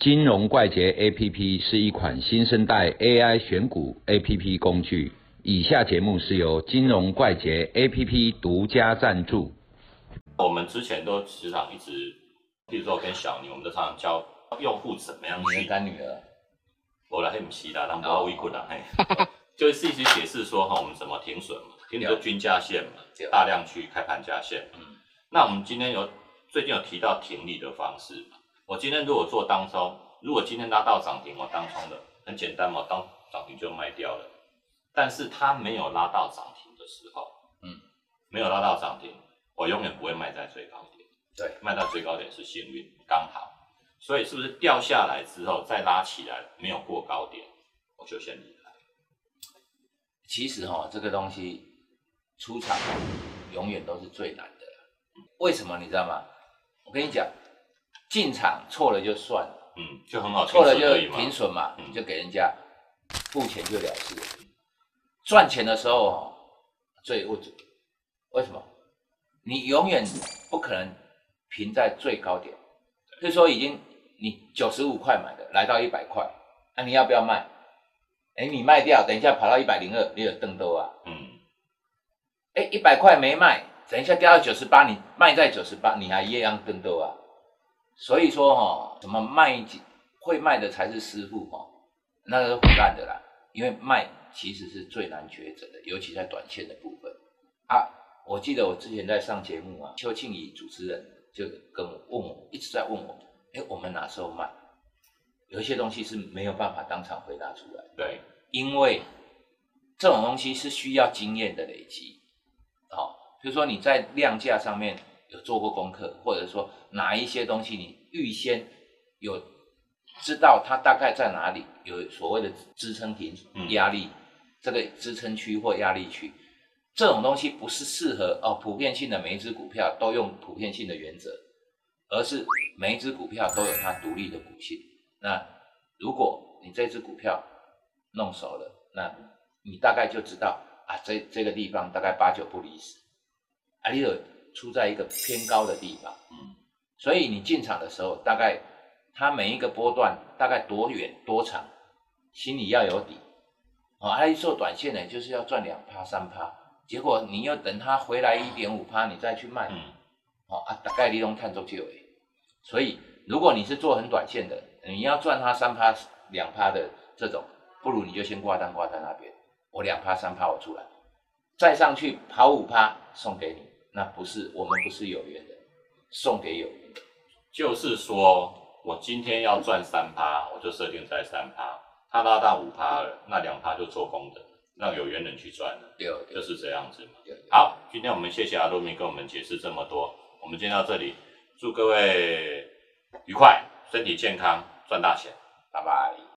金融怪杰 APP 是一款新生代 AI 选股 APP 工具。以下节目是由金融怪杰 APP 独家赞助。我们之前都时常一直，譬如说跟小宁，我们都常常教用户怎么样去。干女儿，我来黑不西啦，当不微困啦，嘿，就是一直解释说哈，我们怎么停损嘛，停损就均价线嘛对，大量去开盘价线。嗯那我们今天有最近有提到停利的方式嘛？我今天如果做当冲，如果今天拉到涨停，我当冲的很简单嘛，当涨停就卖掉了。但是它没有拉到涨停的时候，嗯，没有拉到涨停，我永远不会卖在最高点。对，卖到最高点是幸运，刚好。所以是不是掉下来之后再拉起来，没有过高点，我就先离开。其实哈、这个东西出场永远都是最难的啦。为什么你知道吗？我跟你讲，进场错了就算了，嗯，就很好，错了就停损嘛就给人家付钱就了事。赚钱的时候哦，最为为什么？你永远不可能平在最高点。比如说，已经你九十五块买的，来到一百块，那、你要不要卖？哎，你卖掉，等一下跑到一百零二，你有瞪兜啊？嗯，哎，一百块没卖，等一下掉到九十八，你卖在九十八，你还一样更多啊。所以说哈、什么卖会卖的才是师傅哈、那是胡乱的啦。因为卖其实是最难抉择的，尤其在短线的部分啊。我记得我之前在上节目啊，邱庆怡主持人就跟我问我，一直在问我，哎，我们哪时候卖？有一些东西是没有办法当场回答出来。对，因为这种东西是需要经验的累积，哦，比如说你在量价上面有做过功课，或者说哪一些东西你预先有知道它大概在哪里，有所谓的支撑停嗯压力，这个支撑区或压力区，这种东西不是适合哦普遍性的每一只股票都用普遍性的原则，而是每一只股票都有它独立的股性。那如果你这只股票弄熟了，那你大概就知道啊，这这个地方大概八九不离十，啊，你有出在一个偏高的地方，嗯，所以你进场的时候，大概它每一个波段大概多远多长，心里要有底。哦，啊，一做短线呢，就是要赚两趴三趴，结果你又等它回来一点五趴，你再去卖，嗯，哦啊，大概利用探周就诶。所以如果你是做很短线的，你要赚它三趴两趴的这种，不如你就先挂单挂在那边，我两趴三趴我出来，再上去跑五趴送给你，那不是我们不是有缘人，送给有缘人。就是说我今天要赚三趴，我就设定在三趴，他拉到五趴了，那两趴就做功德，让有缘人去赚了，对对就是这样子嘛。好，今天我们谢谢阿路米跟我们解释这么多，我们今天到这里，祝各位愉快，身体健康，赚大钱。拜拜。